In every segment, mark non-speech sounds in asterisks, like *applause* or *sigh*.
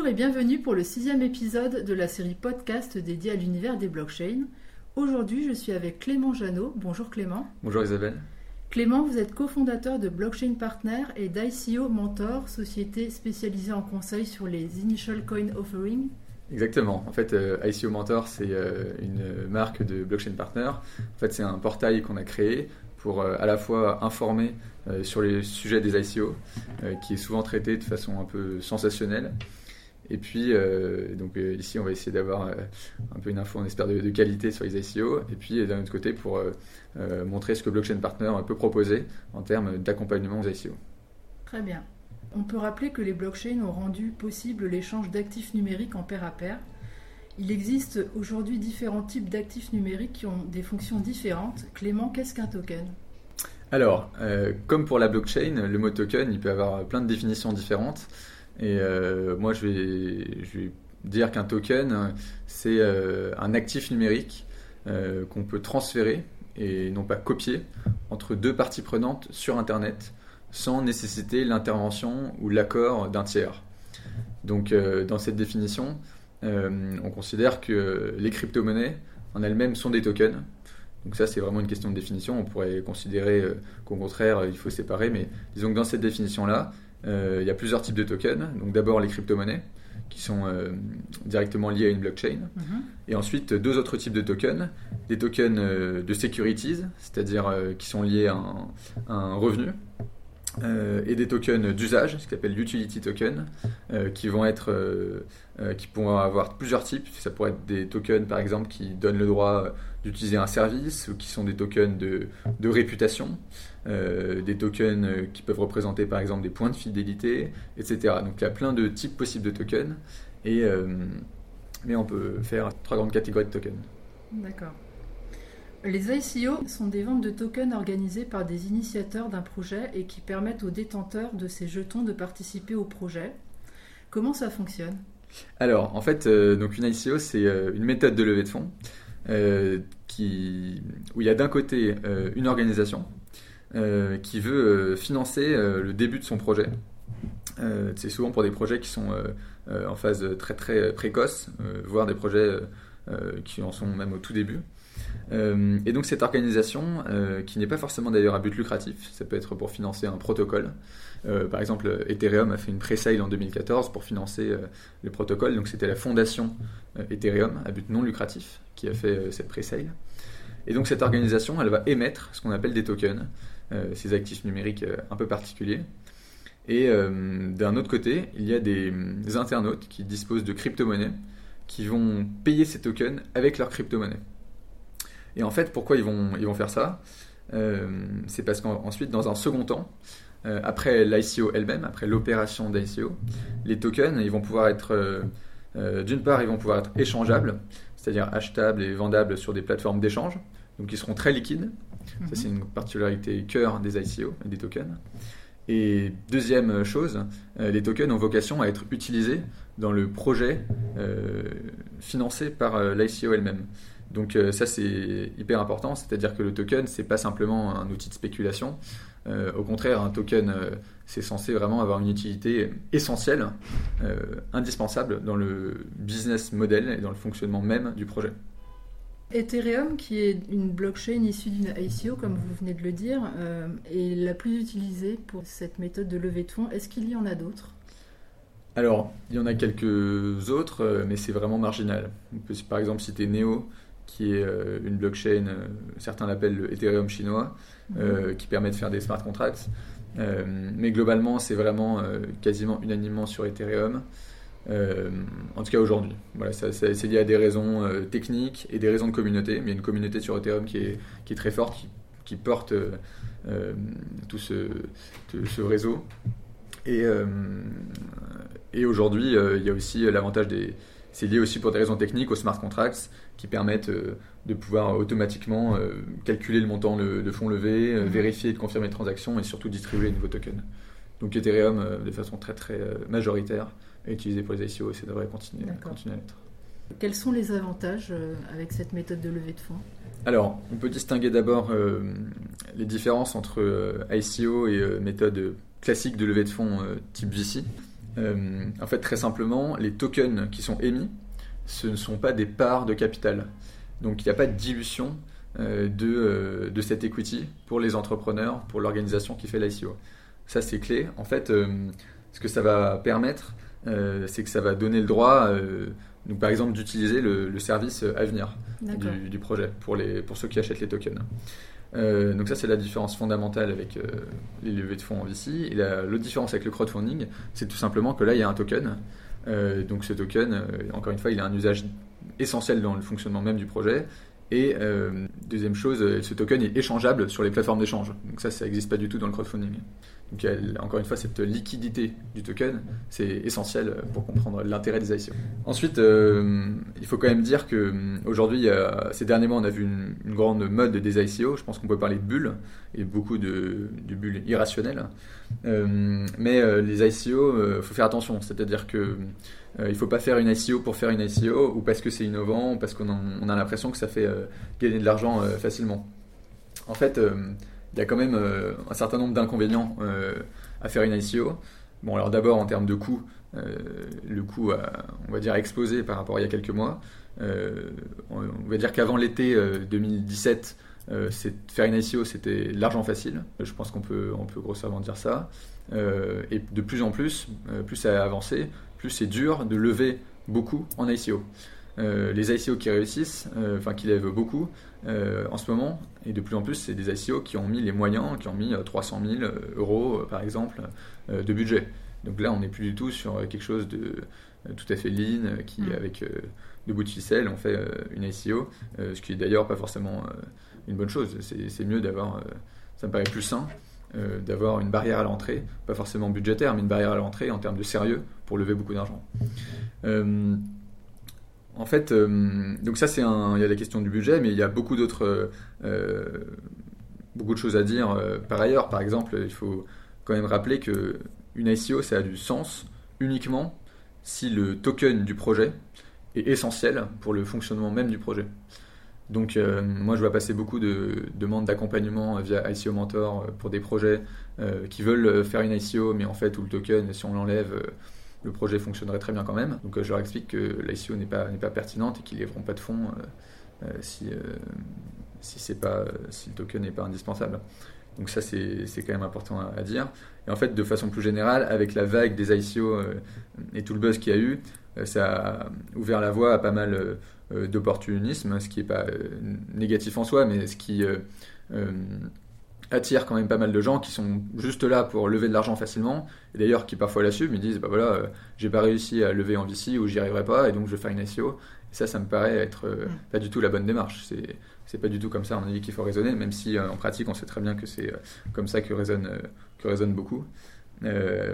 Bonjour et bienvenue pour le sixième épisode de la série podcast dédiée à l'univers des blockchains. Aujourd'hui, je suis avec Clément Janot. Bonjour Clément. Bonjour Isabelle. Clément, vous êtes cofondateur de Blockchain Partner et d'ICO Mentor, société spécialisée en conseil sur les Initial Coin Offering. Exactement. En fait, euh, ICO Mentor, c'est euh, une marque de Blockchain Partner. En fait, c'est un portail qu'on a créé pour euh, à la fois informer sur les sujets des ICO, qui est souvent traité de façon un peu sensationnelle. Et puis, donc ici, on va essayer d'avoir un peu une info, on espère, de, de, qualité sur les ICO. Et puis, d'un autre côté, pour montrer ce que Blockchain Partner peut proposer en termes d'accompagnement aux ICO. Très bien. On peut rappeler que les blockchains ont rendu possible l'échange d'actifs numériques en pair à pair. Il existe aujourd'hui différents types d'actifs numériques qui ont des fonctions différentes. Clément, qu'est-ce qu'un token? Alors, euh, comme pour la blockchain, le mot token, il peut avoir plein de définitions différentes. Et euh, moi, je vais, dire qu'un token, c'est euh, un actif numérique qu'on peut transférer et non pas copier entre deux parties prenantes sur Internet sans nécessiter l'intervention ou l'accord d'un tiers. Donc euh, dans cette définition, euh, on considère que les crypto-monnaies en elles-mêmes sont des tokens. Donc ça c'est vraiment une question de définition. On pourrait considérer euh, qu'au contraire il faut séparer, mais disons que dans cette définition-là, il y a plusieurs types de tokens. Donc d'abord les crypto-monnaies qui sont directement liées à une blockchain. Mhm. Et ensuite, deux autres types de tokens. Des tokens de securities, c'est-à-dire qui sont liés à un revenu. Euh, et des tokens d'usage, ce qu'on appelle l'utility token, euh, qui vont être, euh, qui pourront avoir plusieurs types. Ça pourrait être des tokens, par exemple, qui donnent le droit d'utiliser un service, ou qui sont des tokens de, de réputation, des tokens qui peuvent représenter, par exemple, des points de fidélité, etc. Donc il y a plein de types possibles de tokens, et, mais on peut faire trois grandes catégories de tokens. D'accord. Les ICO sont des ventes de tokens organisées par des initiateurs d'un projet et qui permettent aux détenteurs de ces jetons de participer au projet. Comment ça fonctionne? Alors, en fait, euh, donc une ICO, c'est euh, une méthode de levée de fonds euh, qui, où il y a d'un côté une organisation qui veut financer le début de son projet. c'est souvent pour des projets qui sont en phase très très précoce, voire des projets qui en sont même au tout début. Euh, et donc cette organisation, euh, qui n'est pas forcément d'ailleurs à but lucratif, ça peut être pour financer un protocole. Euh, par exemple, Ethereum a fait une pre-sale en 2014 pour financer le protocole. Donc c'était la fondation Ethereum à but non lucratif qui a fait cette pre-sale. Et donc cette organisation, elle va émettre ce qu'on appelle des tokens, ces actifs numériques un peu particuliers. Et d'un autre côté, il y a des, internautes qui disposent de crypto-monnaies qui vont payer ces tokens avec leur crypto-monnaie. Et en fait, pourquoi ils vont, ils vont faire ça? Euh, C'est parce qu'ensuite, dans un second temps, euh, après l'ICO elle-même, après l'opération d'ICO, les tokens, ils vont pouvoir être, euh, d'une part, ils vont pouvoir être échangeables, c'est-à-dire achetables et vendables sur des plateformes d'échange, donc ils seront très liquides. Ça, c'est une particularité cœur des ICO des tokens. Et deuxième chose, les tokens ont vocation à être utilisés dans le projet financé par l'ICO elle-même. Donc euh, ça c'est hyper important, c'est-à-dire que le token c'est pas simplement un outil de spéculation. Euh, au contraire, un token euh, c'est censé vraiment avoir une utilité essentielle, indispensable dans le business model et dans le fonctionnement même du projet. Ethereum, qui est une blockchain issue d'une ICO, comme vous venez de le dire, est la plus utilisée pour cette méthode de levée de fonds. Est-ce qu'il y en a d'autres? Alors, il y en a quelques autres, mais c'est vraiment marginal. On peut par exemple citer Neo, qui est euh, une blockchain, euh, certains l'appellent le Ethereum chinois, euh, mhm. qui permet de faire des smart contracts. mais globalement, c'est vraiment quasiment unanimement sur Ethereum. En tout cas aujourd'hui. Voilà, c'est lié à des raisons techniques et des raisons de communauté. Mais il y a une communauté sur Ethereum qui est, qui est très forte, qui, qui porte tout ce, ce, réseau. Et, et aujourd'hui, il y a aussi l'avantage des, c'est lié aussi pour des raisons techniques aux smart contracts qui permettent euh, de pouvoir automatiquement euh, calculer le montant de fonds levés, euh, mhm. vérifier et de confirmer les transactions et surtout distribuer les nouveaux tokens. Donc Ethereum, de façon très très majoritaire, est utilisé pour les ICO et ça devrait continuer, continuer à l'être. Quels sont les avantages avec cette méthode de levée de fonds? Alors, on peut distinguer d'abord les différences entre ICO et méthode classique de levée de fonds type VC. en fait, très simplement, les tokens qui sont émis, ce ne sont pas des parts de capital. Donc il n'y a pas de dilution de, de cette equity pour les entrepreneurs, pour l'organisation qui fait l'ICO. Ça, c'est clé. En fait, ce que ça va permettre, c'est que ça va donner le droit donc, par exemple, d'utiliser le, service à venir du, projet pour, les, pour ceux qui achètent les tokens. Euh, donc ça c'est la différence fondamentale avec euh, les levées de fonds en VC. Et l'autre différence avec le crowdfunding, c'est tout simplement que là il y a un token. Euh, donc ce token, encore une fois, il a un usage essentiel dans le fonctionnement même du projet. Et deuxième chose, ce token est échangeable sur les plateformes d'échange. Donc ça, ça n'existe pas du tout dans le crowdfunding. Donc, encore une fois, cette liquidité du token, c'est essentiel pour comprendre l'intérêt des ICO. Ensuite, euh, il faut quand même dire que aujourd'hui, ces derniers mois, on a vu une, grande mode des ICO. Je pense qu'on peut parler de bulles et beaucoup de, bulles irrationnelles. Euh, mais euh, les ICO, il faut faire attention. C'est-à-dire que il ne faut pas faire une ICO pour faire une ICO ou parce que c'est innovant ou parce qu'on a l'impression que ça fait gagner de l'argent facilement. En fait, il y a quand même euh, un certain nombre d'inconvénients euh, à faire une ICO. Bon, alors d'abord en termes de coût, euh, le coût a, on va dire, explosé par rapport à il y a quelques mois. on va dire qu'avant l'été 2017, faire une ICO, c'était l'argent facile. Je pense qu'on peut, on peut grossièrement dire ça. et de plus en plus, plus ça a avancé, plus c'est dur de lever beaucoup en ICO. Les ICO qui réussissent, enfin qui lèvent beaucoup, euh, en ce moment, et de plus en plus, c'est des ICO qui ont mis les moyens, qui ont mis 300 euh, 000 euh, euros, par exemple, de budget. Donc là, on n'est plus du tout sur quelque chose de tout à fait lean, qui, mm. avec deux bouts de ficelle, on fait une ICO, ce qui est d'ailleurs pas forcément une bonne chose. C'est mieux d'avoir, ça me paraît plus sain, d'avoir une barrière à l'entrée, pas forcément budgétaire, mais une barrière à l'entrée en termes de sérieux pour lever beaucoup d'argent. En fait, euh, donc ça c'est un, il y a la question du budget, mais il y a beaucoup d'autres, euh, beaucoup de choses à dire euh, par ailleurs. Par exemple, il faut quand même rappeler que une ICO ça a du sens uniquement si le token du projet est essentiel pour le fonctionnement même du projet. Donc moi je vois passer beaucoup de demandes d'accompagnement via ICO Mentor pour des projets qui veulent faire une ICO mais en fait où le token si on l'enlève le projet fonctionnerait très bien quand même. Donc euh, je leur explique que l'ICO n'est pas, n'est pas pertinente et qu'ils ne pas de fonds euh, euh, si, si, c'est pas, si le token n'est pas indispensable. Donc ça, c'est, c'est quand même important à, dire. Et en fait, de façon plus générale, avec la vague des ICO et tout le buzz qu'il y a eu, ça a ouvert la voie à pas mal d'opportunisme, ce qui n'est pas négatif en soi, mais ce qui attire quand même pas mal de gens qui sont juste là pour lever de l'argent facilement, et d'ailleurs qui parfois l'assument, ils disent bah voilà, euh, j'ai pas réussi à lever en VC ou j'y arriverai pas, et donc je vais faire une SEO. Et ça, ça me paraît être euh, mm. pas du tout la bonne démarche. C'est c'est pas du tout comme ça, on a dit qu'il faut raisonner, même si euh, en pratique on sait très bien que c'est comme ça que raisonne, que raisonne beaucoup.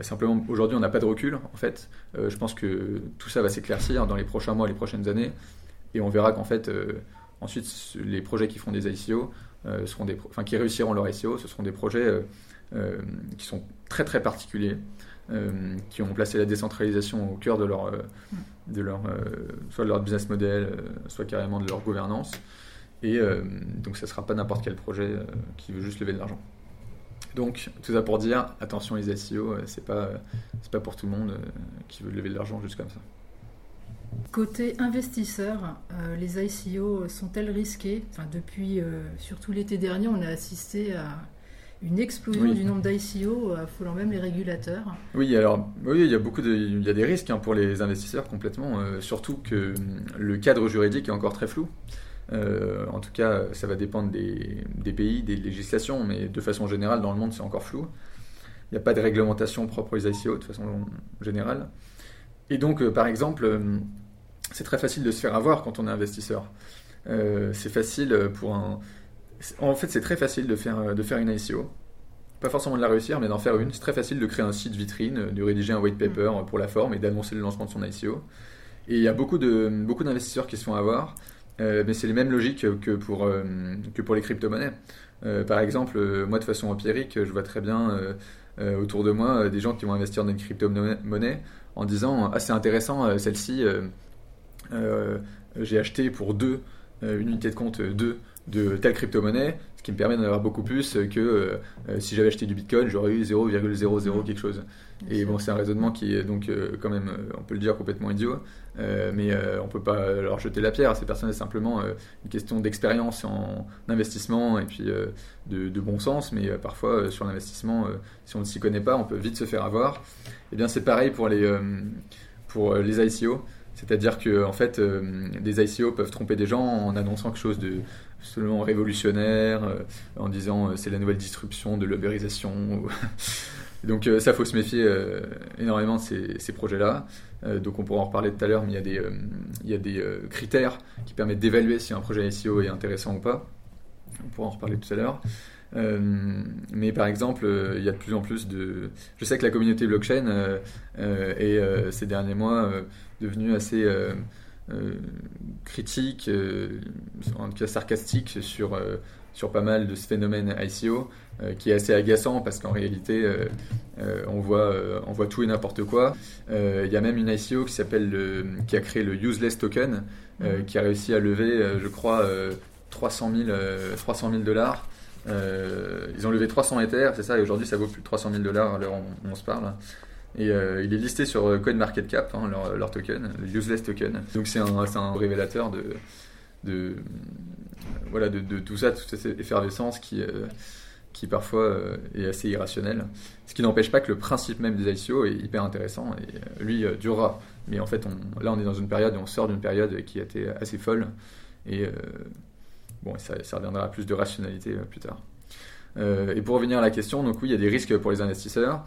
simplement, aujourd'hui, on n'a pas de recul, en fait. je pense que tout ça va s'éclaircir dans les prochains mois, les prochaines années, et on verra qu'en fait, ensuite, les projets qui font des ICO, euh, seront des, enfin, qui réussiront leur SEO, ce seront des projets euh, euh, qui sont très très particuliers, qui ont placé la décentralisation au cœur de leur, de leur soit leur business model, soit carrément de leur gouvernance. Et donc, ça ne sera pas n'importe quel projet qui veut juste lever de l'argent. Donc, tout ça pour dire, attention les SEO, c'est pas, c'est pas pour tout le monde qui veut lever de l'argent juste comme ça. Côté investisseur, euh, les ICO sont-elles risquées? Enfin, Depuis euh, surtout l'été dernier, on a assisté à une explosion du nombre d'ICO euh, affolant même les régulateurs. Oui, alors oui, il y a beaucoup de, il y a des risques hein, pour les investisseurs complètement, surtout que le cadre juridique est encore très flou. en tout cas, ça va dépendre des, des, pays, des législations, mais de façon générale, dans le monde, c'est encore flou. Il n'y a pas de réglementation propre aux ICO de façon générale. Et donc, par exemple, c'est très facile de se faire avoir quand on est investisseur. Euh, c'est facile pour un. En fait, c'est très facile de faire, de faire une ICO. Pas forcément de la réussir, mais d'en faire une. C'est très facile de créer un site vitrine, de rédiger un white paper mm. pour la forme et d'annoncer le lancement de son ICO. Et il y a beaucoup, de, beaucoup d'investisseurs qui se font avoir, euh, mais c'est les mêmes logiques que pour, euh, que pour les crypto-monnaies. par exemple, moi de façon empirique, je vois très bien autour de moi des gens qui vont investir dans une crypto-monnaie en disant Ah, c'est intéressant, celle-ci euh, j'ai acheté pour deux, euh, une unité de compte 2 de telle crypto-monnaie, qui me permet d'en avoir beaucoup plus que si j'avais acheté du Bitcoin, j'aurais eu 0,00 quelque chose. Et bon, c'est un raisonnement qui est donc quand même, on peut le dire, complètement idiot, mais on peut pas leur jeter la pierre. Ces personnes, c'est simplement une question d'expérience en investissement et puis de, de, bon sens, mais parfois sur l'investissement, si on ne s'y connaît pas, on peut vite se faire avoir. Et eh bien, c'est pareil pour les, pour les ICO. C'est-à-dire que en fait, euh, des ICO peuvent tromper des gens en annonçant quelque chose de absolument révolutionnaire, euh, en disant euh, c'est la nouvelle disruption de l'ubérisation. *laughs* donc ça, faut se méfier énormément de ces, projets-là. donc on pourra en reparler tout à l'heure, mais il y a des, il y a des critères qui permettent d'évaluer si un projet ICO est intéressant ou pas. On pourra en reparler tout à l'heure. Mais par exemple, il y a de plus en plus de. Je sais que la communauté blockchain est ces derniers mois devenu assez euh, euh, critique, euh, en tout cas sarcastique sur, sur pas mal de ce phénomène ICO, qui est assez agaçant parce qu'en réalité, on, voit, on voit tout et n'importe quoi. Il y a même une ICO qui, s'appelle qui a créé le Useless Token, mhm. qui a réussi à lever, je crois, 300 000 dollars. Ils ont levé 300 Ethers, c'est ça, et aujourd'hui ça vaut plus de 300 000 dollars à on se parle. Et euh, il est listé sur euh, CoinMarketCap, hein, leur, leur, token, le useless token. Donc c'est un, révélateur de, de, voilà, de, tout ça, toute cette effervescence qui, euh, parfois est assez irrationnelle. Ce qui n'empêche pas que le principe même des ICO est hyper intéressant et lui durera. Mais en fait, là on est dans une période, on sort d'une période qui a été assez folle. Et bon, ça, ça reviendra à plus de rationalité plus tard. et pour revenir à la question, donc oui, il y a des risques pour les investisseurs.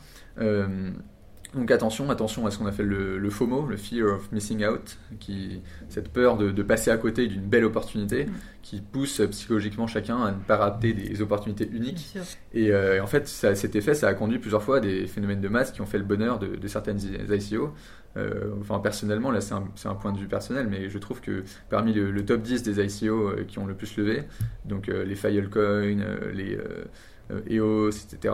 Donc attention, attention à ce qu'on appelle le, le, FOMO, le Fear of Missing Out, qui, cette peur de, de passer à côté d'une belle opportunité, mm. qui pousse psychologiquement chacun à ne pas rater des opportunités uniques. Euh, et, en fait, ça, cet effet, ça a conduit plusieurs fois à des phénomènes de masse qui ont fait le bonheur de, de certaines ICO. Euh, enfin, personnellement, là c'est un, point de vue personnel, mais je trouve que parmi le, top 10 des ICO euh, qui ont le plus levé, donc les Filecoin, les EOS, etc.,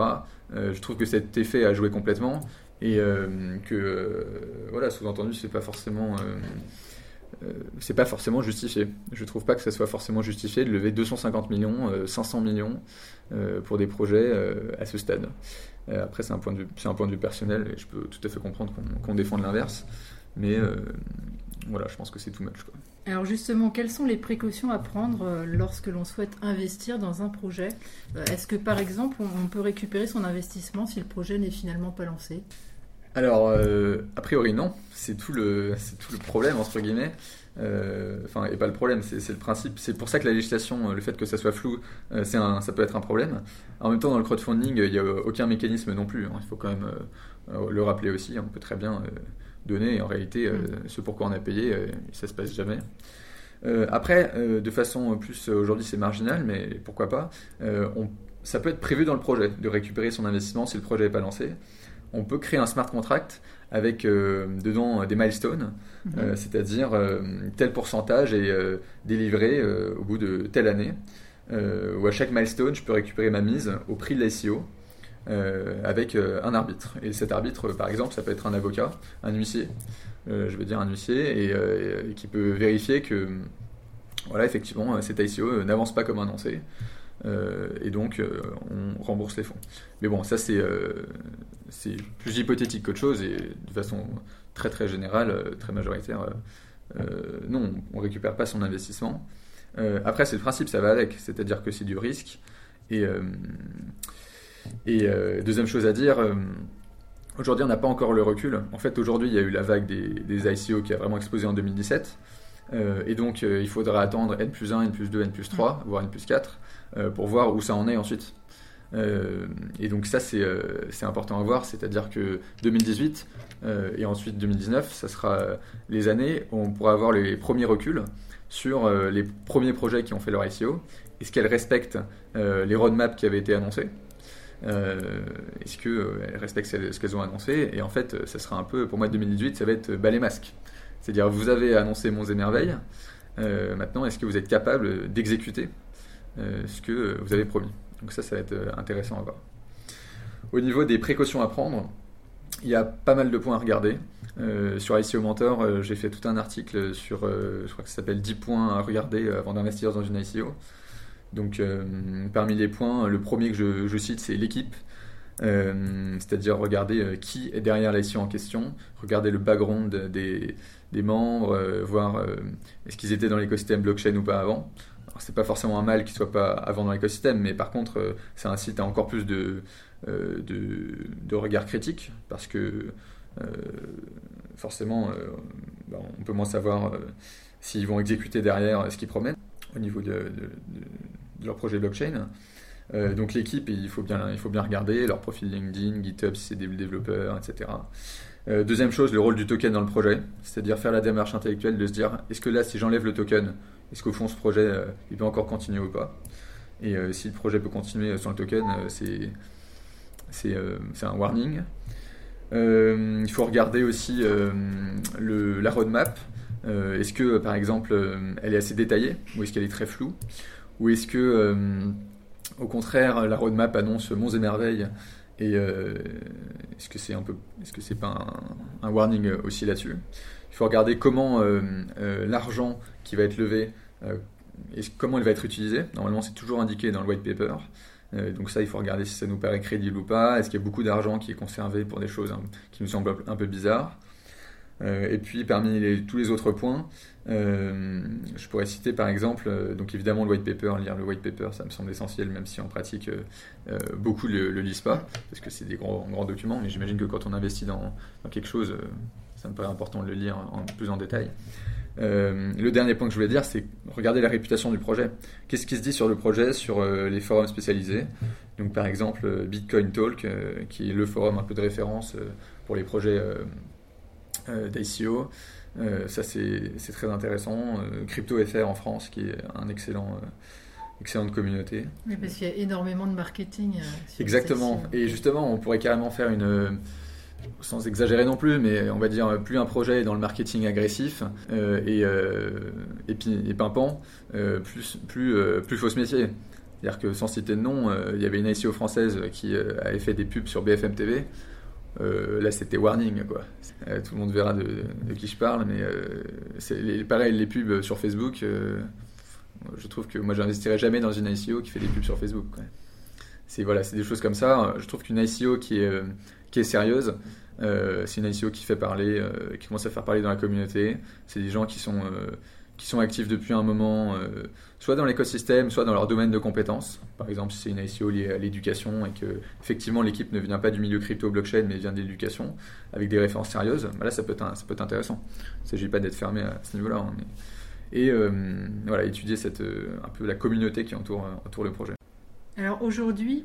je trouve que cet effet a joué complètement et euh, que euh, voilà sous-entendu c'est pas forcément euh, c'est pas forcément justifié. Je trouve pas que ça soit forcément justifié de lever 250 millions, 500 millions pour des projets à ce stade. Après, c'est un, point de vue, un point de vue personnel et je peux tout à fait comprendre qu'on défende l'inverse. Mais voilà, je pense que c'est too much. Quoi. Alors justement, quelles sont les précautions à prendre euh, lorsque l'on souhaite investir dans un projet? Euh, Est-ce que par exemple, on peut récupérer son investissement si le projet n'est finalement pas lancé? Alors, euh, a priori non, c'est tout le, tout le problème entre guillemets. Enfin, et pas le problème, c'est le principe. C'est pour ça que la législation, le fait que ça soit flou, c'est ça peut être un problème. En même temps, dans le crowdfunding, il n'y a aucun mécanisme non plus. Hein. il faut quand même le rappeler aussi. On peut très bien donner. Et en réalité, euh, mm. ce pourquoi on a payé, euh, ça se passe jamais. Euh, après, de façon plus, aujourd'hui c'est marginal, mais pourquoi pas, on, ça peut être prévu dans le projet de récupérer son investissement si le projet n'est pas lancé. On peut créer un smart contract avec dedans des milestones, mm-hmm. c'est-à-dire tel pourcentage est délivré au bout de telle année, où à chaque milestone je peux récupérer ma mise au prix de l'ICO euh, avec euh, un arbitre. Et cet arbitre, par exemple, ça peut être un avocat, un huissier, euh, je veux dire un huissier, et, qui peut vérifier que, voilà, effectivement, cet ICO n'avance pas comme annoncé. Et donc, on rembourse les fonds. Mais bon, ça, c'est c'est plus hypothétique qu'autre chose, et de façon très très générale, très majoritaire, non, on récupère pas son investissement. après, c'est le principe, ça va avec, c'est-à-dire que c'est du risque. Et, et euh, deuxième chose à dire, euh, aujourd'hui on n'a pas encore le recul. En fait, aujourd'hui il y a eu la vague des, des ICO qui a vraiment explosé en 2017. Euh, et donc il faudra attendre N plus 1, N plus 2, N plus 3, voire N plus 4, pour voir où ça en est ensuite. et donc ça c'est important à voir, c'est-à-dire que 2018 et ensuite 2019, ça sera les années où on pourra avoir les premiers reculs sur les premiers projets qui ont fait leur ICO. Est-ce qu'elles respectent les roadmaps qui avaient été annoncés euh, est-ce qu'elles euh, respectent ce qu'elles ont annoncé Et en fait, euh, ça sera un peu, pour moi, 2018, ça va être balai masque. C'est-à-dire, vous avez annoncé Monts et Merveilles, maintenant, est-ce que vous êtes capable d'exécuter ce que vous avez promis Donc ça, ça va être intéressant à voir. Au niveau des précautions à prendre, il y a pas mal de points à regarder. sur ICO Mentor, j'ai fait tout un article sur, je crois que ça s'appelle 10 points à regarder avant d'investir dans une ICO. Donc parmi les points, le premier que je, cite, c'est l'équipe. c'est-à-dire regarder qui est derrière l'ICO en question, regarder le background des, des membres, voir est-ce qu'ils étaient dans l'écosystème blockchain ou pas avant. C'est pas forcément un mal qu'ils soient pas avant dans l'écosystème, mais par contre, ça incite à encore plus de, de, de regard critique parce que forcément, bah, on peut moins savoir s'ils vont exécuter derrière ce qu'ils promettent au niveau de, leur projet blockchain. Euh, donc l'équipe, il faut bien, il faut bien regarder leur profil LinkedIn, GitHub si c'est des développeurs, etc. Euh, deuxième chose, le rôle du token dans le projet, c'est-à-dire faire la démarche intellectuelle de se dire est-ce que là, si j'enlève le token, est-ce qu'au fond ce projet, euh, il peut encore continuer ou pas? Et si le projet peut continuer sans le token, c'est un warning. il faut regarder aussi la roadmap. Euh, est-ce que, par exemple, euh, elle est assez détaillée ou est-ce qu'elle est très floue? Ou est-ce que, euh, au contraire, la roadmap annonce monts et merveilles et est-ce que c'est un peu, est-ce que c'est pas un, warning aussi là-dessus? Il faut regarder comment l'argent qui va être levé, et comment il va être utilisé? Normalement, c'est toujours indiqué dans le white paper. donc ça, il faut regarder si ça nous paraît crédible ou pas. Est-ce qu'il y a beaucoup d'argent qui est conservé pour des choses hein, qui nous semblent un peu bizarres? Euh, et puis parmi tous les autres points, euh, je pourrais citer par exemple, euh, donc évidemment le white paper, lire le white paper, ça me semble essentiel, même si en pratique beaucoup le, le lisent pas, parce que c'est des grands, grands documents, mais j'imagine que quand on investit dans, quelque chose, ça me paraît important de le lire en, plus en détail. le dernier point que je voulais dire, c'est regarder la réputation du projet. Qu'est-ce qui se dit sur le projet, sur les forums spécialisés? Donc par exemple Bitcoin Talk, qui est le forum un peu de référence pour les projets d'ICO. Euh, ça, c'est très intéressant. Euh, Crypto FR en France, qui est un excellent excellente communauté. Oui, parce qu'il y a énormément de marketing. Exactement. Et justement, on pourrait carrément faire une, sans exagérer non plus, mais on va dire plus un projet est dans le marketing agressif et, et, et, pimpant, plus, plus, plus faut se métier. C'est-à-dire que sans citer de nom, il y avait une ICO française qui avait fait des pubs sur BFM TV. Euh, là, c'était warning, quoi. Euh, tout le monde verra de, qui je parle, mais euh, pareil, les pubs sur Facebook. je trouve que moi, j'investirais jamais dans une ICO qui fait des pubs sur Facebook. C'est voilà, des choses comme ça. Je trouve qu'une ICO qui est qui est sérieuse, c'est une ICO qui fait parler, qui commence à faire parler dans la communauté. C'est des gens qui sont qui sont actifs depuis un moment, euh, soit dans l'écosystème, soit dans leur domaine de compétences. Par exemple, si c'est une ICO liée à l'éducation et que effectivement l'équipe ne vient pas du milieu crypto blockchain mais vient de l'éducation avec des références sérieuses, bah là ça peut être, ça peut être intéressant. Il ne s'agit pas d'être fermé à ce niveau-là. Hein, et euh, voilà, étudier cette, euh, un peu la communauté qui entoure, entoure le projet. Alors aujourd'hui,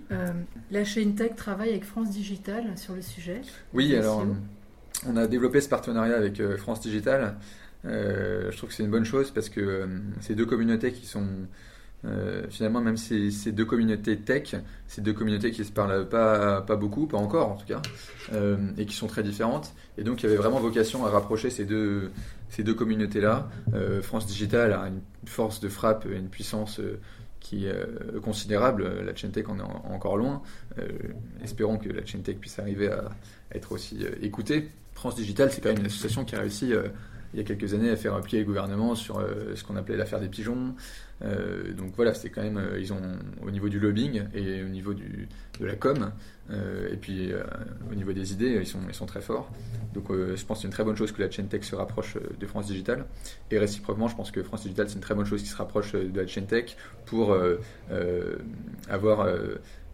la chaîne Tech travaille avec France Digital sur le sujet. Oui, alors on a développé ce partenariat avec France Digital je trouve que c'est une bonne chose parce que euh, ces deux communautés qui sont euh, finalement, même ces, deux communautés tech, ces deux communautés qui se parlent pas, pas beaucoup, pas encore en tout cas, et qui sont très différentes. Et donc, il y avait vraiment vocation à rapprocher ces deux, ces deux communautés-là. France Digital a une force de frappe, une puissance qui est considérable. La chaîne tech en est encore loin. espérons que la chaîne tech puisse arriver à, à être aussi écoutée. France Digital, c'est quand même une association qui a réussi il y a quelques années à faire appuyer le gouvernement sur euh, ce qu'on appelait l'affaire des pigeons. Euh, donc voilà, c'est quand même, euh, ils ont au niveau du lobbying et au niveau du, de la com, et puis au niveau des idées, ils sont, ils sont très forts. Donc je pense que c'est une très bonne chose que la chaîne tech se rapproche de France Digital. Et réciproquement, je pense que France Digital, c'est une très bonne chose qui se rapproche de la chaîne tech pour avoir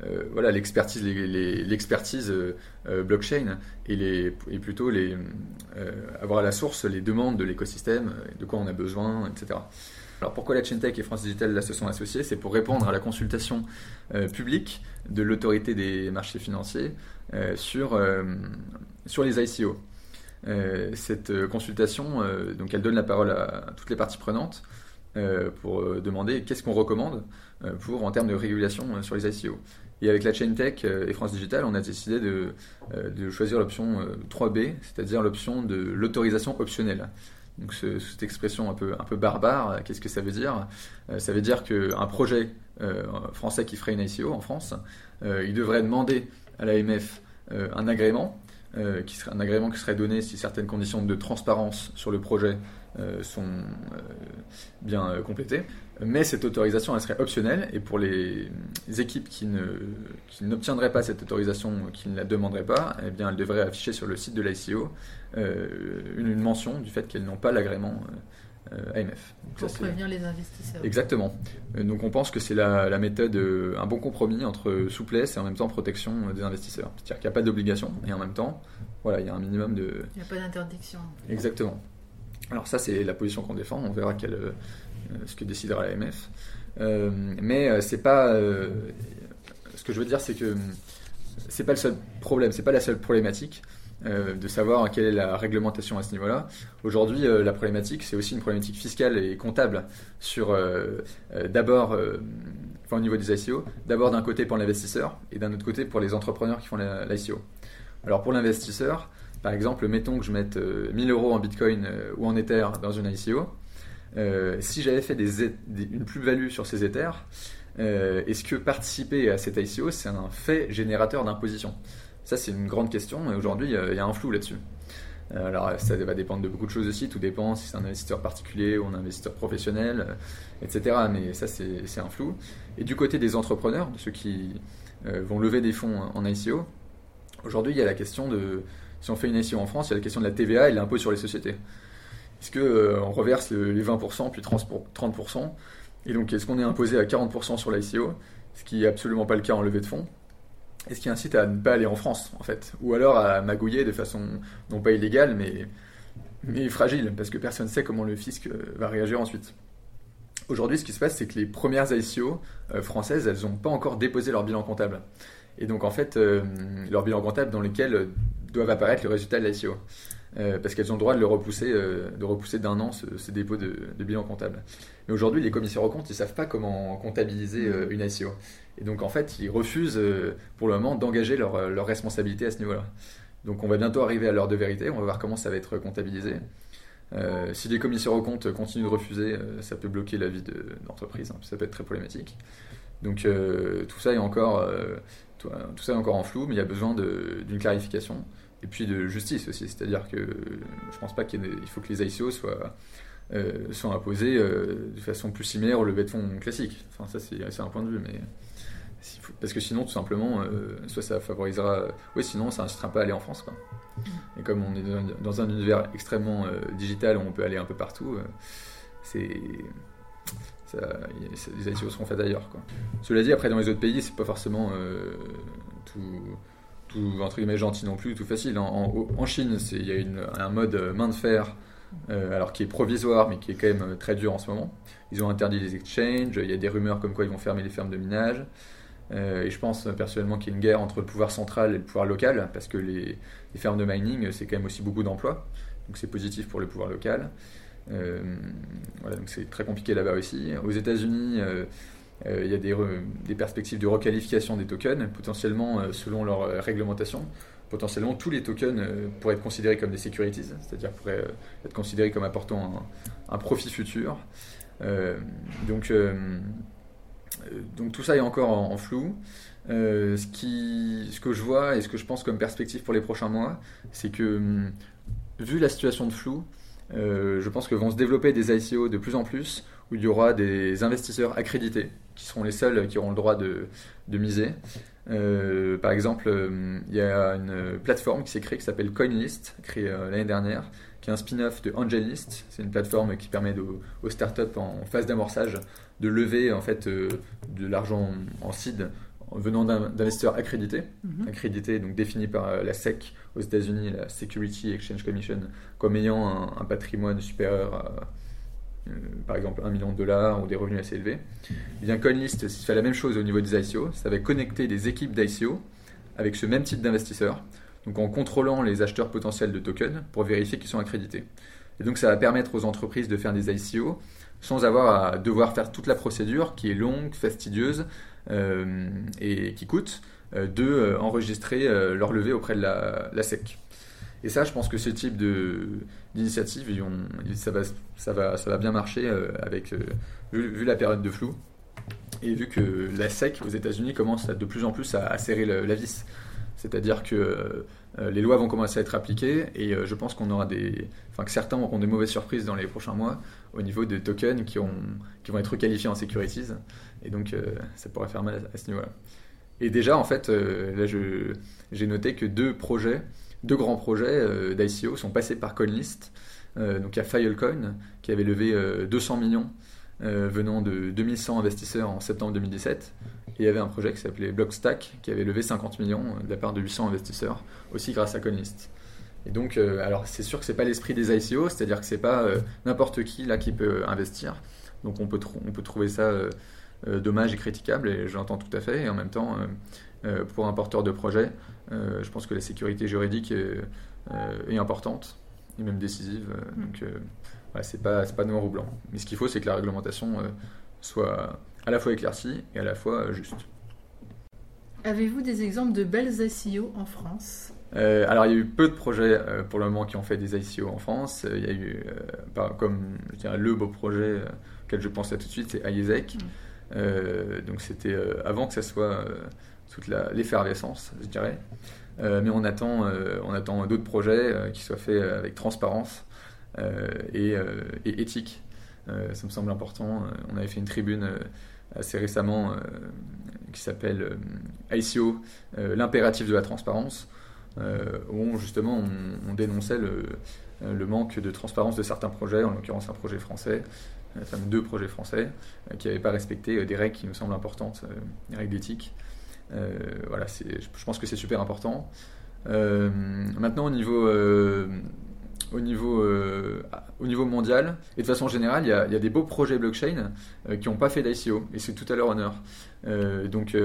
euh, voilà l'expertise l'expertise euh, euh, blockchain et, plutôt avoir à la source les demandes de l'écosystème, de quoi on a besoin, etc. Alors pourquoi la Chaintech et France Digital se sont associés? C'est pour répondre à la consultation publique de l'autorité des marchés financiers sur, les ICO. cette consultation, donc elle donne la parole à toutes les parties prenantes pour demander qu'est-ce qu'on recommande en termes de régulation sur les ICO. Et avec la chain tech euh, et France Digital, on a décidé de, euh, choisir l'option 3B, euh, c'est-à-dire l'option de l'autorisation optionnelle. Donc cette expression un peu, un peu barbare, qu'est-ce que ça veut dire? Ça veut dire qu'un projet français qui ferait une ICO en France, il devrait demander à l'AMF un agrément, qui serait un agrément qui serait donné si certaines conditions de transparence sur le projet sont bien complétés. Mais cette autorisation, elle serait optionnelle, et pour les équipes qui, ne, qui n'obtiendraient pas cette autorisation, qui ne la demanderaient pas, eh bien, elles devraient afficher sur le site de l'ICO une, une, mention du fait qu'elles n'ont pas l'agrément euh, AMF. Pour prévenir les investisseurs. Exactement. Euh, donc on pense que c'est la, méthode, euh, un bon compromis entre souplesse et en même temps protection des investisseurs. C'est-à-dire qu'il n'y a pas d'obligation et en même temps, voilà, il y a un minimum de... Il n'y a pas d'interdiction. Exactement. Alors ça, c'est la position qu'on défend. On verra quel, ce que décidera l'AMF. mais c'est pas... ce que je veux dire, c'est que c'est pas le seul problème, c'est pas la seule problématique. Euh, de savoir quelle est la réglementation à ce niveau-là. Aujourd'hui, euh, la problématique, c'est aussi une problématique fiscale et comptable sur euh, d'abord, enfin au niveau des ICO, d'abord d'un côté pour l'investisseur et d'un autre côté pour les entrepreneurs qui font l'ICO. Alors pour l'investisseur, par exemple, mettons que je mette 1000 euros en Bitcoin ou en Ether dans une ICO. si j'avais fait une plus-value sur ces Ethers, est-ce que participer à cette ICO, c'est un fait générateur d'imposition? Ça, c'est une grande question et aujourd'hui, il y a un flou là-dessus. Euh, alors, ça va dépendre de beaucoup de choses aussi. Tout dépend si c'est un investisseur particulier ou un investisseur professionnel, euh, etc. Mais ça, c'est un flou. Et du côté des entrepreneurs, de ceux qui euh, vont lever des fonds en ICO, aujourd'hui, il y a la question de. Si on fait une ICO en France, il y a la question de la TVA et l'impôt sur les sociétés. Est-ce qu'on reverse les 20% puis 30% Et donc, est-ce qu'on est imposé à 40% sur l'ICO Ce qui n'est absolument pas le cas en levée de fonds et ce qui incite à ne pas aller en France, en fait? Ou alors à magouiller de façon non pas illégale, mais, mais fragile, parce que personne ne sait comment le fisc euh, va réagir ensuite. Aujourd'hui, ce qui se passe, c'est que les premières ICO euh, françaises, elles n'ont pas encore déposé leur bilan comptable. Et donc, en fait, euh, leur bilan comptable dans lequel doivent apparaître les résultats de l'ICO. parce qu'elles ont le droit de le repousser, de repousser d'un an ce, dépôt de, de, bilan comptable. Mais aujourd'hui, les commissaires aux comptes, ils savent pas comment comptabiliser une ICO. Et donc en fait, ils refusent euh, pour le moment d'engager leur, euh, responsabilité à ce niveau-là. Donc on va bientôt arriver à l'heure de vérité, on va voir comment ça va être comptabilisé. Euh, si les commissaires aux comptes continuent de refuser, ça peut bloquer la vie de, l'entreprise, hein, ça peut être très problématique. Donc tout ça est encore, tout, ça est encore en flou, mais il y a besoin d'une clarification et puis de justice aussi. C'est-à-dire que je pense pas qu'il faut que les ICO soient, soient imposés de façon plus similaire au levée de fonds classique. Enfin ça c'est un point de vue, mais parce que sinon, tout simplement, euh, soit ça favorisera. Oui, sinon, ça n'incitera pas à aller en France. Quoi. Et comme on est dans un univers extrêmement euh, digital où on peut aller un peu partout, euh, c'est. les ICO seront faites ailleurs. Quoi. Cela dit, après, dans les autres pays, c'est pas forcément tout, tout, entre guillemets, gentil non plus, tout facile. En, Chine, il y a un mode main de fer. alors qui est provisoire mais qui est quand même très dur en ce moment. Ils ont interdit les exchanges, il y a des rumeurs comme quoi ils vont fermer les fermes de minage. Euh, et je pense personnellement qu'il y a une guerre entre le pouvoir central et le pouvoir local, parce que les, fermes de mining, c'est quand même aussi beaucoup d'emplois, donc c'est positif pour le pouvoir local. Euh, donc c'est très compliqué là-bas aussi. Aux États-Unis, euh, il y a des, perspectives de requalification des tokens, potentiellement selon leur réglementation. Potentiellement, tous les tokens pourraient être considérés comme des securities, c'est-à-dire pourraient être considérés comme apportant un, profit futur. donc euh, donc tout ça est encore en, flou. Euh, ce que je vois et ce que je pense comme perspective pour les prochains mois, c'est que hum, vu la situation de flou, euh, je pense que vont se développer des ICO de plus en plus où il y aura des investisseurs accrédités qui seront les seuls qui auront le droit de, miser. par exemple, hum, il y a une plateforme qui s'est créée qui s'appelle CoinList, créée l'année dernière, qui est un spin-off de AngelList. C'est une plateforme qui permet aux startups en phase d'amorçage de lever en fait euh, de l'argent en seed venant d'investisseurs accrédités, mhm. accrédités donc définis par euh, la SEC aux États-Unis, la Security Exchange Commission, comme ayant un, patrimoine supérieur à euh, par exemple 1 million de dollars ou des revenus assez élevés. Eh bien CoinList fait la même chose au niveau des ICO, ça va connecter des équipes d'ICO avec ce même type d'investisseurs, donc en contrôlant les acheteurs potentiels de tokens pour vérifier qu'ils sont accrédités. Et donc ça va permettre aux entreprises de faire des ICO sans avoir à devoir faire toute la procédure qui est longue, fastidieuse et qui coûte, euh, de euh, enregistrer leur levée auprès de la, SEC. Et ça, je pense que ce type d'initiative, ça va, bien marcher avec, vu, la période de flou et vu que la SEC aux États-Unis commence de plus en plus à, serrer la vis. C'est-à-dire que les lois vont commencer à être appliquées et je pense qu'on aura des, enfin que certains auront des mauvaises surprises dans les prochains mois au niveau de tokens qui, ont, qui vont être qualifiés en securities. Et donc, ça pourrait faire mal à, ce niveau-là. Et déjà, en fait, là, j'ai noté que deux projets, deux grands projets d'ICO sont passés par CoinList. donc, il y a Filecoin qui avait levé 200 millions euh, venant de 2100 investisseurs en septembre 2017. Et il y avait un projet qui s'appelait Blockstack qui avait levé 50 millions euh, de la part de 800 investisseurs, aussi grâce à Coinlist. Et donc, euh, alors c'est sûr que c'est pas l'esprit des ICO, c'est-à-dire que c'est pas n'importe qui là qui peut investir. Donc on peut, on peut trouver ça dommage et critiquable, et j'entends tout à fait. Et en même temps, pour un porteur de projet, je pense que la sécurité juridique est, importante et même décisive. Mm. Donc c'est pas, pas noir ou blanc. Mais ce qu'il faut, c'est que la réglementation euh, soit à la fois éclaircie et à la fois euh, juste. Avez-vous des exemples de belles ICO en France? Euh, alors, il y a eu peu de projets pour le moment qui ont fait des ICO en France. Il y a eu, comme je dirais, le beau projet auquel je pensais tout de suite, c'est IESEC. Mm. donc, c'était avant que ça soit toute l'effervescence, je dirais. mais on attend, on attend d'autres projets qui soient faits avec transparence euh, euh, et, éthique. Euh, ça me semble important. on avait fait une tribune assez récemment qui s'appelle ICO, l'impératif de la transparence, où justement on, dénonçait le, manque de transparence de certains projets, en l'occurrence un projet français, enfin deux projets français, qui n'avaient pas respecté des règles qui nous semblent importantes, des règles d'éthique. voilà, je pense que c'est super important. maintenant, au niveau au niveau, euh, au niveau mondial. Et de façon générale, il y a, des beaux projets blockchain euh, qui n'ont pas fait d'ICO. Et c'est tout à leur honneur. Euh, donc,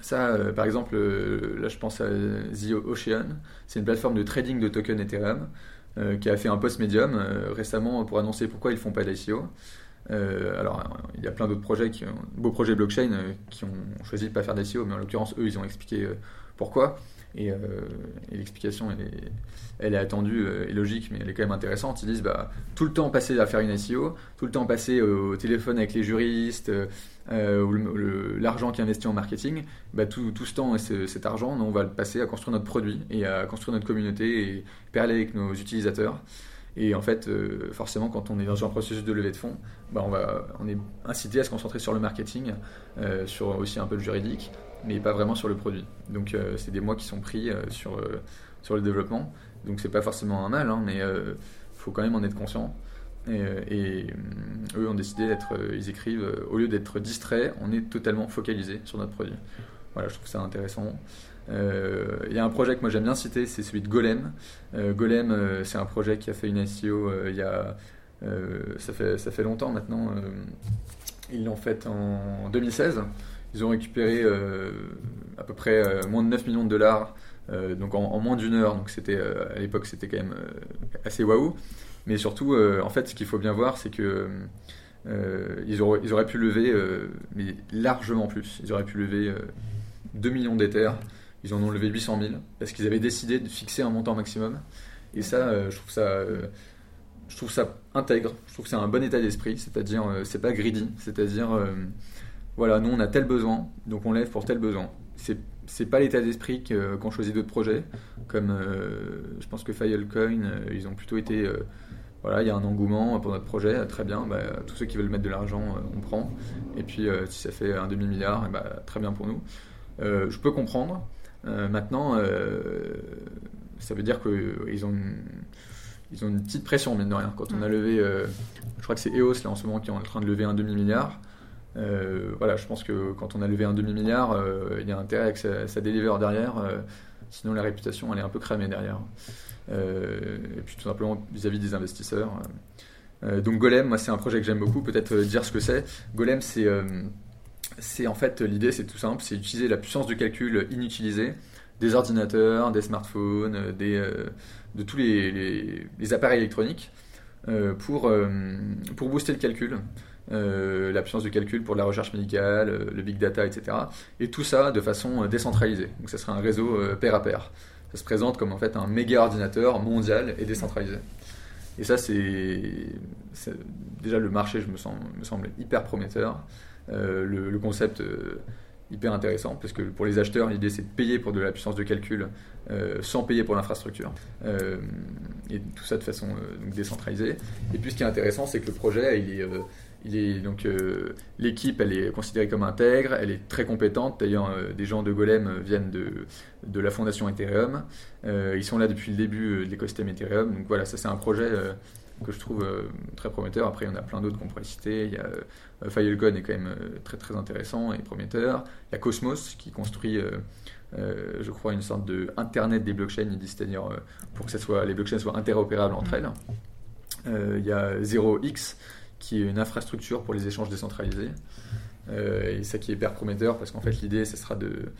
ça, par exemple, là, je pense à The Ocean. C'est une plateforme de trading de tokens Ethereum qui a fait un post médium récemment pour annoncer pourquoi ils ne font pas d'ICO. alors, il y a plein d'autres projets, qui beaux projets blockchain, qui ont choisi de ne pas faire d'ICO, mais en l'occurrence, eux, ils ont expliqué pourquoi. Et, et l'explication, elle est, elle est attendue euh, et logique, mais elle est quand même intéressante. Ils disent bah, tout le temps passer à faire une SEO, tout le temps passer au téléphone avec les juristes, euh, l'argent qui est investi en marketing, bah, tout, ce temps et cet argent, on va le passer à construire notre produit et à construire notre communauté et parler avec nos utilisateurs. Et en fait, euh, forcément, quand on est dans un processus de levée de fonds, bah on, est incité à se concentrer sur le marketing, sur aussi un peu le juridique, mais pas vraiment sur le produit. Donc, c'est des mois qui sont pris sur, sur le développement. Donc c'est pas forcément un mal, hein, mais il euh, faut quand même en être conscient. Et, euh, eux ont décidé d'être, euh, ils écrivent, au lieu d'être distraits, on est totalement focalisé sur notre produit. Voilà, je trouve ça intéressant. Il y a un projet que moi j'aime bien citer, c'est celui de Golem. Golem, c'est un projet qui a fait une SEO il y a, ça, fait, ça fait longtemps maintenant. ils l'ont fait en 2016. Ils ont récupéré à peu près moins de 9 millions de dollars euh, donc en, moins d'une heure. Donc euh, à l'époque c'était quand même euh, assez waouh. Mais surtout, en fait, ce qu'il faut bien voir, c'est que ils, auraient, ils, auraient, pu lever, mais largement plus. Ils auraient pu lever 2 millions d'éthers. Ils en ont levé 800 000 parce qu'ils avaient décidé de fixer un montant maximum. Et ça, je trouve ça, je trouve ça intègre. Je trouve que c'est un bon état d'esprit. C'est-à-dire, c'est pas greedy. C'est-à-dire, voilà, nous on a tel besoin, donc on lève pour tel besoin. C'est c'est pas l'état d'esprit qu'ont choisi d'autres projets, comme euh, je pense que Filecoin, euh, ils ont plutôt été, euh, voilà, il y a un engouement pour notre projet, très bien, bah, tous ceux qui veulent mettre de l'argent, on prend, et puis si ça fait un demi-milliard, eh bah, très bien pour nous. je peux comprendre, maintenant, ça veut dire qu'ils ont une, ils ont une petite pression, mine de rien. Quand on a levé, je crois que c'est EOS là en ce moment qui est en train de lever un demi-milliard, euh, voilà, je pense que quand on a levé un demi-milliard, euh, il y a intérêt que ça, ça deliver derrière. Euh, sinon, la réputation, elle est un peu cramée derrière. et puis tout simplement vis-à-vis des investisseurs. donc Golem, moi, c'est un projet que j'aime beaucoup. Peut-être dire ce que c'est. Golem, c'est c'est en fait l'idée, c'est tout simple, c'est utiliser la puissance de calcul inutilisée des ordinateurs, des smartphones, des, de tous les, appareils électroniques pour, pour booster le calcul. Euh, la puissance de calcul pour la recherche médicale, euh, le big data, etc. Et tout ça de façon euh, décentralisée. Donc ça sera un réseau pair à pair. Ça se présente comme en fait un méga ordinateur mondial et décentralisé. Et ça, c'est déjà le marché, je me, sens, me semble hyper prometteur. Le, concept hyper intéressant parce que pour les acheteurs, l'idée c'est de payer pour de la puissance de calcul sans payer pour l'infrastructure et tout ça de façon décentralisée. Et puis ce qui est intéressant, c'est que le projet il est euh, l'équipe, elle est considérée comme intègre, elle est très compétente. D'ailleurs, euh, des gens de Golem viennent de, de la fondation Ethereum. Euh, ils sont là depuis le début de l'écosystème Ethereum. Donc voilà, ça c'est un projet que je trouve très prometteur. Après, il y en a plein d'autres qu'on pourrait citer. Il y a Filecoin est quand même très très intéressant et prometteur. Il y a Cosmos qui construit, je crois, une sorte de internet des blockchains, c'est-à-dire pour que ça soit, les blockchains soient interopérables entre elles. il y a 0x qui est une infrastructure pour les échanges décentralisés. Euh, et ça qui est hyper prometteur parce qu'en fait l'idée ce sera de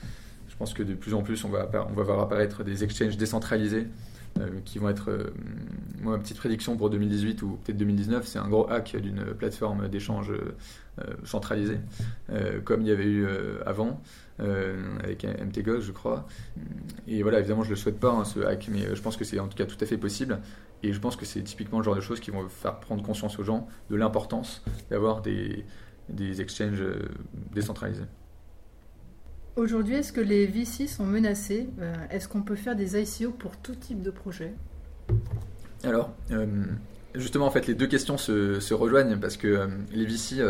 je pense que de plus en plus on va, on va voir apparaître des exchanges décentralisés euh, qui vont être euh, moi ma petite prédiction pour 2018 ou peut-être 2019 c'est un gros hack d'une plateforme d'échange centralisée comme il y avait eu avant avec MTGOG je crois et voilà évidemment je le souhaite pas hein, ce hack mais je pense que c'est en tout cas tout à fait possible et je pense que c'est typiquement le genre de choses qui vont faire prendre conscience aux gens de l'importance d'avoir des, des exchanges euh, décentralisés. Aujourd'hui, est-ce que les VC sont menacés? Euh, Est-ce qu'on peut faire des ICO pour tout type de projet? Alors, euh, justement, en fait, les deux questions se, rejoignent parce que les VC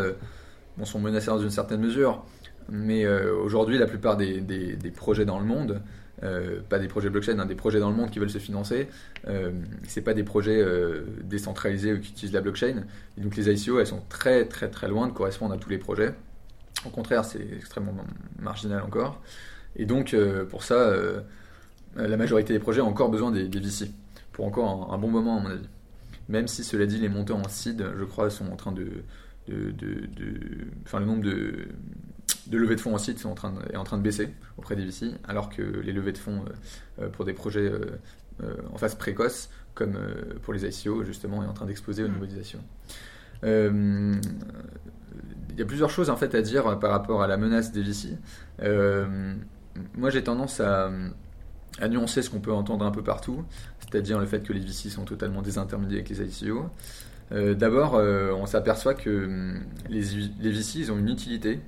sont menacés dans une certaine mesure, mais aujourd'hui, la plupart des, projets dans le monde euh, pas des projets blockchain, hein, des projets dans le monde qui veulent se financer. Euh, c'est pas des projets euh, décentralisés ou qui utilisent la blockchain. Donc les ICO, elles sont très très très loin de correspondre à tous les projets. Au contraire, c'est extrêmement marginal encore. Et donc pour ça, la majorité des projets ont encore besoin des, VC pour encore un, bon moment à mon avis. Même si cela dit, les montants en seed, je crois, sont en train de, de, de, de enfin le nombre de de levée de fonds aussi sont en train est en train de baisser auprès des VC, alors que les levées de fonds euh, euh, pour des projets euh, en phase précoce, comme pour les ICO, justement, est en train d'exploser au mm. niveau des ICO. Il y a plusieurs choses en fait à dire par rapport à la menace des VC. moi, j'ai tendance à, nuancer ce qu'on peut entendre un peu partout, c'est-à-dire le fait que les VC sont totalement désintermédiés avec les ICO. Euh, d'abord, euh, on s'aperçoit que hum, les, les VC ont une utilité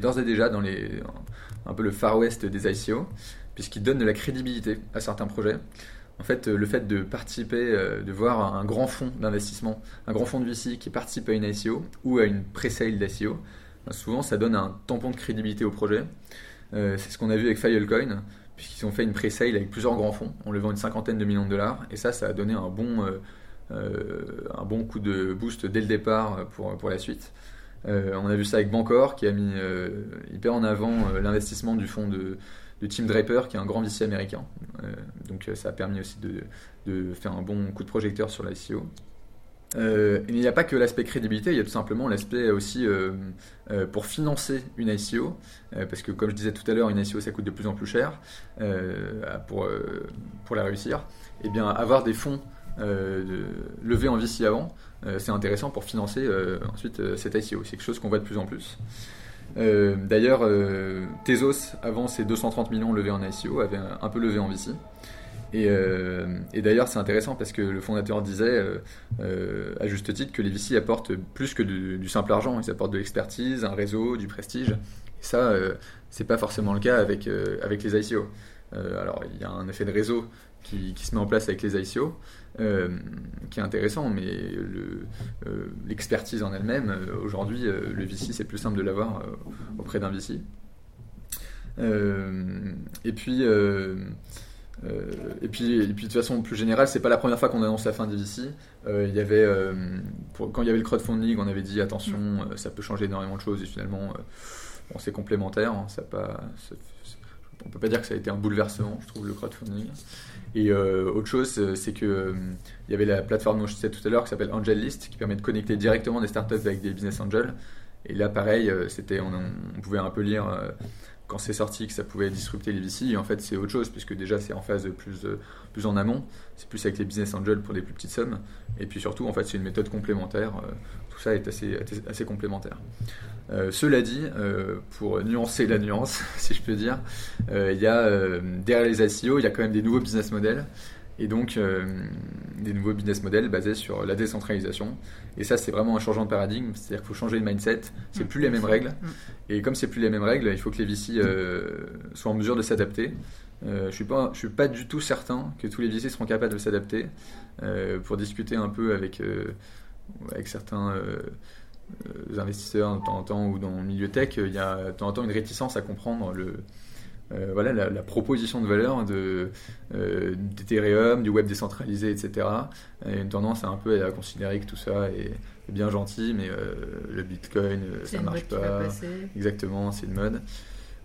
d'ores et déjà dans un peu le far west des ICO, puisqu'ils donnent de la crédibilité à certains projets. En fait, le fait de participer, euh, de voir un grand fonds d'investissement, un grand fonds de VC qui participe à une ICO ou à une pré-sale d'ICO, ben, souvent ça donne un tampon de crédibilité au projet. c'est ce qu'on a vu avec Filecoin, puisqu'ils ont fait une pré-sale avec plusieurs grands fonds, en levant une cinquantaine de millions de dollars, et ça, ça a donné un bon euh, un bon coup de boost dès le départ pour, pour la suite. Euh, on a vu ça avec Bancor qui a mis euh, hyper en avant l'investissement du fonds de, de, Tim Draper qui est un grand VC américain. donc ça a permis aussi de, faire un bon coup de projecteur sur l'ICO. Euh, il n'y a pas que l'aspect crédibilité, il y a tout simplement l'aspect aussi pour financer une ICO, parce que comme je disais tout à l'heure, une ICO ça coûte de plus en plus cher pour, pour la réussir. Et eh bien avoir des fonds euh, lever en VC avant, euh, c'est intéressant pour financer euh, ensuite cette ICO. C'est quelque chose qu'on voit de plus en plus. D'ailleurs, Tezos, avant ses 230 millions levés en ICO, avait un, peu levé en VC. Et, d'ailleurs, c'est intéressant parce que le fondateur disait, à juste titre, que les VC apportent plus que du, simple argent. Ils apportent de l'expertise, un réseau, du prestige. Et ça, c'est pas forcément le cas avec, avec les ICO. alors, il y a un effet de réseau qui, qui, se met en place avec les ICO, euh, qui est intéressant, mais euh, l'expertise en elle-même, euh, aujourd'hui, le VC, c'est plus simple de l'avoir auprès d'un VC. et puis. et puis, et puis de façon plus générale, c'est pas la première fois qu'on annonce la fin des VC. il y avait, quand il y avait le crowdfunding, on avait dit attention, ça peut changer énormément de choses et finalement, bon, c'est complémentaire. Hein, ça pas, on peut pas dire que ça a été un bouleversement, je trouve, le crowdfunding. Et euh, autre chose, euh, c'est que euh, il y avait la plateforme dont je disais tout à l'heure qui s'appelle AngelList, qui permet de connecter directement des startups avec des business angels. Et là, pareil, c'était, on, pouvait un peu lire quand c'est sorti que ça pouvait disrupter les VC. Et en fait, c'est autre chose, puisque déjà, c'est en phase plus, plus en amont. C'est plus avec les business angels pour des plus petites sommes. Et puis surtout, en fait, c'est une méthode complémentaire. Tout ça est assez, assez complémentaire. cela dit, pour nuancer la nuance, *laughs* si je peux dire, il y a derrière les ICO, il y a quand même des nouveaux business models. et donc des nouveaux business models basés sur la décentralisation. Et ça, c'est vraiment un changement de paradigme, c'est-à-dire qu'il faut changer de mindset, c'est plus les mêmes règles, et comme c'est plus les mêmes règles, il faut que les VC soient en mesure de s'adapter. je suis pas, je suis pas du tout certain que tous les VC seront capables de s'adapter. pour discuter un peu avec avec certains euh, investisseurs de temps en temps ou dans le milieu tech, il y a de temps en temps une réticence à comprendre le, euh, voilà, la, proposition de valeur de, euh, d'Ethereum, du web décentralisé, etc. Et une tendance à un peu à considérer que tout ça est, bien gentil, mais le Bitcoin, ça ne marche pas. Exactement, c'est une mode.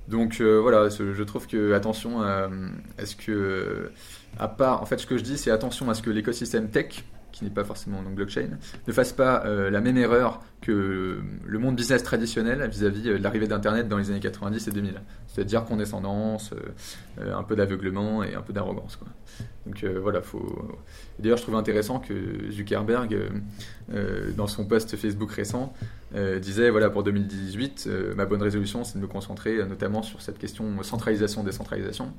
Donc voilà, je trouve que attention à, à, ce que, à part, en fait, ce que je dis, c'est attention à ce que l'écosystème tech qui n'est pas forcément donc blockchain, ne fasse pas euh, la même erreur que le monde business traditionnel vis-à-vis euh, de l'arrivée d'Internet dans les années 90 et 2000. C'est-à-dire condescendance, euh, un peu d'aveuglement et un peu d'arrogance. Donc voilà, faut. D'ailleurs, je trouve intéressant que Zuckerberg, dans son post Facebook récent, disait voilà pour 2018, ma bonne résolution, c'est de me concentrer notamment sur cette question centralisation-décentralisation.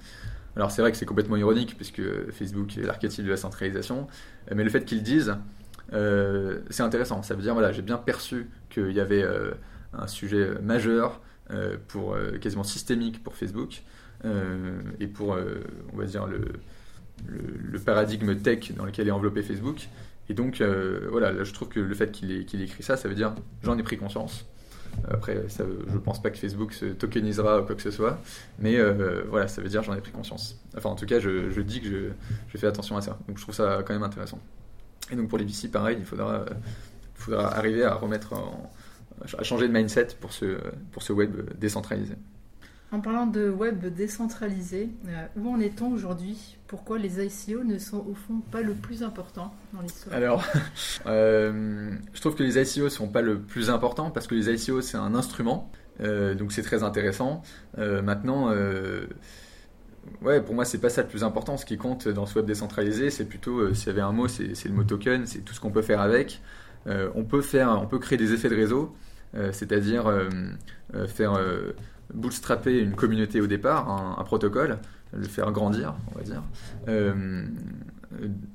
Alors c'est vrai que c'est complètement ironique puisque Facebook est l'archétype de la centralisation, mais le fait qu'ils disent, euh, c'est intéressant. Ça veut dire voilà, j'ai bien perçu qu'il y avait euh, un sujet majeur euh, pour quasiment systémique pour Facebook et pour on va dire le, le, paradigme tech dans lequel est enveloppé Facebook. Et donc voilà, je trouve que le fait qu'il écrit ça, ça veut dire j'en ai pris conscience. Après, je pense pas que Facebook se tokenisera ou quoi que ce soit, mais euh, voilà, ça veut dire j'en ai pris conscience. Enfin, en tout cas, je, dis que je, fais attention à ça. Donc, je trouve ça quand même intéressant. Et donc, pour les VC, pareil, il faudra, faudra arriver à remettre, à changer de mindset pour ce web décentralisé. En parlant de web décentralisé, euh, où en est-on aujourd'hui? Pourquoi les ICO ne sont au fond pas le plus important dans l'histoire? Alors, *laughs* euh, je trouve que les ICO ne sont pas le plus important parce que les ICO c'est un instrument, euh, donc c'est très intéressant. maintenant, ouais, pour moi c'est pas ça le plus important. Ce qui compte dans ce web décentralisé, c'est plutôt, s'il y avait un mot, c'est le mot token, c'est tout ce qu'on peut faire avec. on peut faire, on peut créer des effets de réseau, c'est-à-dire faire bootstrapper une communauté au départ, un, protocole, le faire grandir, on va dire. Euh,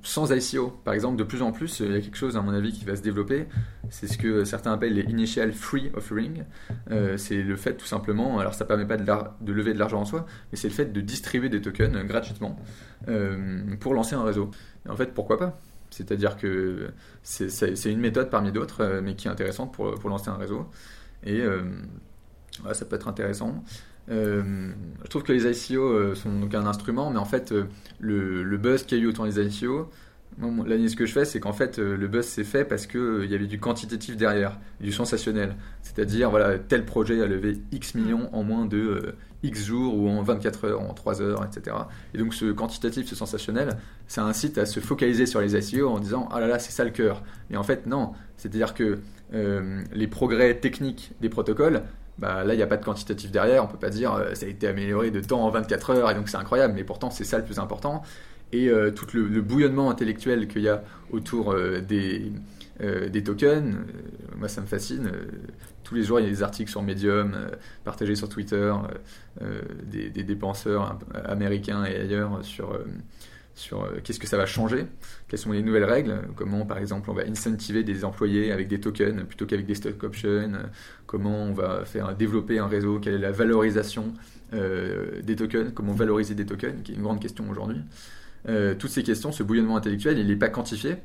sans ICO, par exemple, de plus en plus, il y a quelque chose, à mon avis, qui va se développer. C'est ce que certains appellent les initial free offering. Euh, c'est le fait, tout simplement, alors ça permet pas de, lever de l'argent en soi, mais c'est le fait de distribuer des tokens gratuitement euh, pour lancer un réseau. en fait, pourquoi pas? C'est-à-dire que c'est une méthode parmi d'autres, mais qui est intéressante pour, pour lancer un réseau. Et ça peut être intéressant. Euh, je trouve que les ICO euh, sont donc un instrument, mais en fait, euh, le, buzz qu'il y a eu autour des ICO, l'analyse que je fais, c'est qu'en fait, le buzz s'est fait parce qu'il y avait du quantitatif derrière, du sensationnel. C'est-à-dire, voilà, tel projet a levé X millions en moins de X jours ou en 24 heures, en 3 heures, etc. Et donc, ce quantitatif, ce sensationnel, ça incite à se focaliser sur les ICO en disant Ah là là, c'est ça le cœur. Mais en fait, non. C'est-à-dire que les progrès techniques des protocoles, bah, là, il n'y a pas de quantitatif derrière. On peut pas dire euh, ça a été amélioré de temps en 24 heures et donc c'est incroyable, mais pourtant c'est ça le plus important. Et euh, tout le, bouillonnement intellectuel qu'il y a autour euh, des, des tokens, moi ça me fascine. tous les jours, il y a des articles sur Medium, partagés sur Twitter, des, des, des, penseurs américains et ailleurs sur sur euh, qu'est-ce que ça va changer, quelles sont les nouvelles règles, comment par exemple on va incentiver des employés avec des tokens plutôt qu'avec des stock options, euh, comment on va faire développer un réseau, quelle est la valorisation euh, des tokens, comment valoriser des tokens, qui est une grande question aujourd'hui. toutes ces questions, ce bouillonnement intellectuel, il n'est pas quantifié.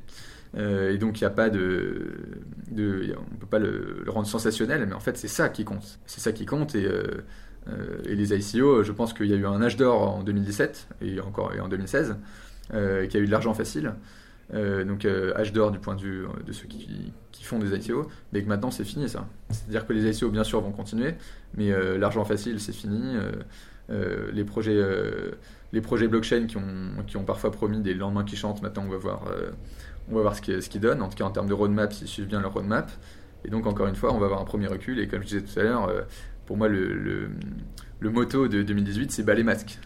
et donc il n'y a pas de, on peut pas le, rendre sensationnel, mais en fait c'est ça qui compte. C'est ça qui compte et euh, et les ICO, je pense qu'il y a eu un âge d'or en 2017 et encore et en 2016, euh, qui a eu de l'argent facile. Euh, donc âge d'or du point de vue de ceux qui, font des ICO, mais que maintenant c'est fini ça. C'est-à-dire que les ICO bien sûr vont continuer, mais l'argent facile c'est fini. les projets, les projets blockchain qui ont, qui ont parfois promis des lendemains qui chantent, maintenant on va voir, on va voir ce qu'ils ce qui donnent. En tout cas en termes de roadmap, s'ils suivent bien leur roadmap. Et donc encore une fois, on va avoir un premier recul. Et comme je disais tout à l'heure, pour moi, le, le, motto de 2018, c'est bas les masques.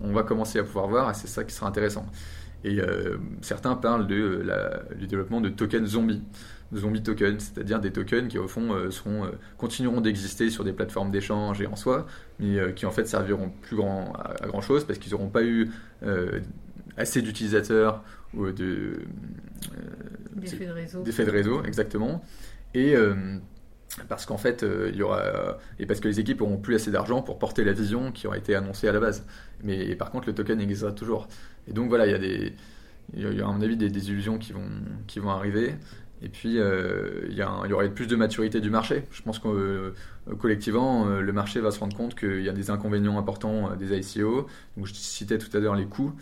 On va commencer à pouvoir voir et c'est ça qui sera intéressant. Et euh, certains parlent de la, du développement de tokens zombies, zombie tokens, c'est-à-dire des tokens qui au fond euh, seront, euh, continueront d'exister sur des plateformes d'échange et en soi, mais qui en fait serviront plus grand, à, grand chose parce qu'ils n'auront pas eu assez d'utilisateurs ou de d'effets de réseau. D'effets de réseau, exactement. Et parce qu'en fait, il y aura et parce que les équipes auront plus assez d'argent pour porter la vision qui aura été annoncée à la base. Mais par contre, le token existera toujours. Et donc voilà, il y a des il y a à mon avis des, des illusions qui vont, qui vont arriver. Et puis, euh, il, y il, y aurait plus de maturité du marché. Je pense que euh, collectivement, euh, le marché va se rendre compte qu'il y a des inconvénients importants des ICO. Donc, je citais tout à l'heure les coûts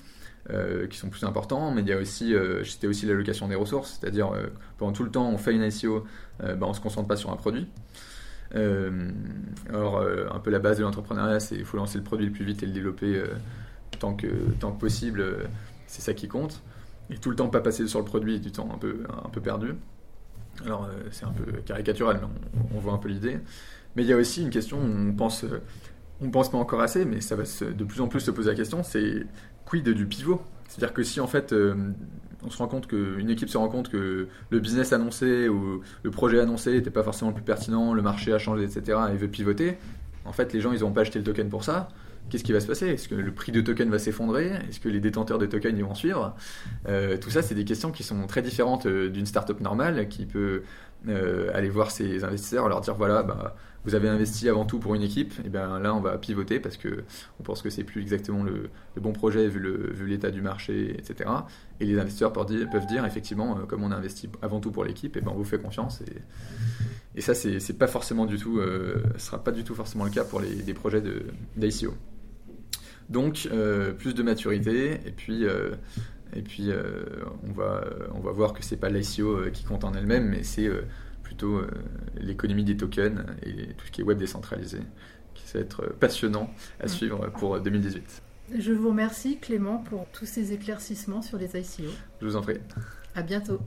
qui sont plus importants, mais il y a aussi, je citais aussi l'allocation des ressources. C'est-à-dire, pendant tout le temps, on fait une ICO, ben, on ne se concentre pas sur un produit. alors, un peu la base de l'entrepreneuriat, c'est qu'il faut lancer le produit le plus vite et le développer tant, que, tant que possible. c'est ça qui compte et tout le temps pas passer sur le produit, du temps un peu, un peu perdu. Alors euh, c'est un peu caricatural, mais on, voit un peu l'idée. Mais il y a aussi une question, on pense, euh, on pense pas encore assez, mais ça va de plus en plus se poser la question, c'est quid du pivot? C'est-à-dire que si en fait euh, on se rend compte qu'une équipe se rend compte que le business annoncé ou le projet annoncé n'était pas forcément le plus pertinent, le marché a changé, etc., et veut pivoter, en fait les gens ils n'ont pas acheté le token pour ça, qu'est-ce qui va se passer? Est-ce que le prix de token va s'effondrer? Est-ce que les détenteurs de tokens y vont suivre? Euh, Tout ça, c'est des questions qui sont très différentes euh, d'une startup normale qui peut aller voir ses investisseurs, leur dire voilà, bah, vous avez investi avant tout pour une équipe, et bien là on va pivoter parce que on pense que c'est plus exactement le, bon projet vu l'état du marché, etc. Et les investisseurs peuvent dire, effectivement, comme on a investi avant tout pour l'équipe, et ben on vous fait confiance. Et, ça c'est pas forcément du tout, ce sera pas du tout forcément le cas pour les, projets d'ICO. Donc, euh, plus de maturité, et puis, euh, et puis euh, on, va, on va voir que c'est pas l'ICO qui compte en elle-même, mais c'est plutôt l'économie des tokens et tout ce qui est web décentralisé, qui va être passionnant à suivre pour 2018. Je vous remercie Clément pour tous ces éclaircissements sur les ICO. Je vous en prie. À bientôt.